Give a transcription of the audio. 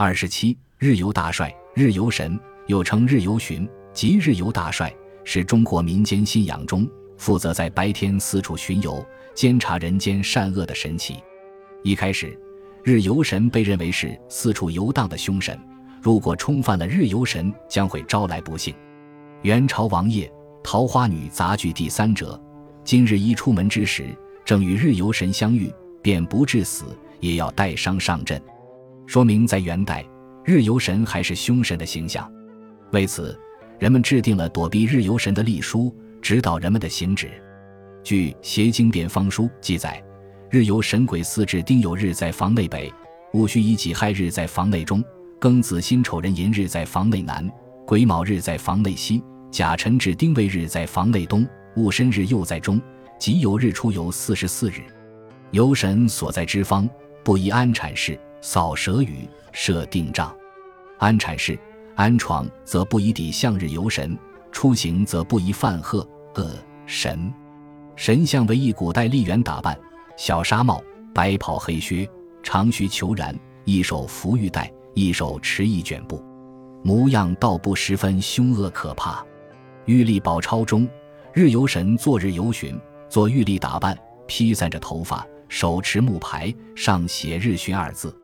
二十七，日游大帅，日游神又称日游巡，即日游大帅，是中国民间信仰中负责在白天四处巡游、监察人间善恶的神祇。一开始，日游神被认为是四处游荡的凶神，如果冲犯了日游神，将会招来不幸。元朝王爷《桃花女杂剧》第三折：今日一出门之时，正与日游神相遇，便不致死，也要带伤上阵。说明在元代，日游神还是凶神的形象。为此，人们制定了躲避日游神的历书，指导人们的行止。据《邪经变方书》记载，日游神鬼四至丁酉日在房内北，戊戌乙己亥日在房内中，庚子辛丑壬寅日在房内南，癸卯日在房内西，甲辰至丁未日在房内东，戊申日又在中，己酉日出游四十四日。游神所在之方，不宜安产室。扫蛇雨，设定障，安产室、安床则不宜抵向日游神；出行则不宜犯鹤、恶神。神像为一古代丽园打扮，小纱帽、白袍黑靴，长须虬髯，一手扶玉带，一手持一卷布，模样倒不十分凶恶可怕。玉历宝钞中，日游神坐日游巡，做玉历打扮，披散着头发，手持木牌，上写“日巡”二字。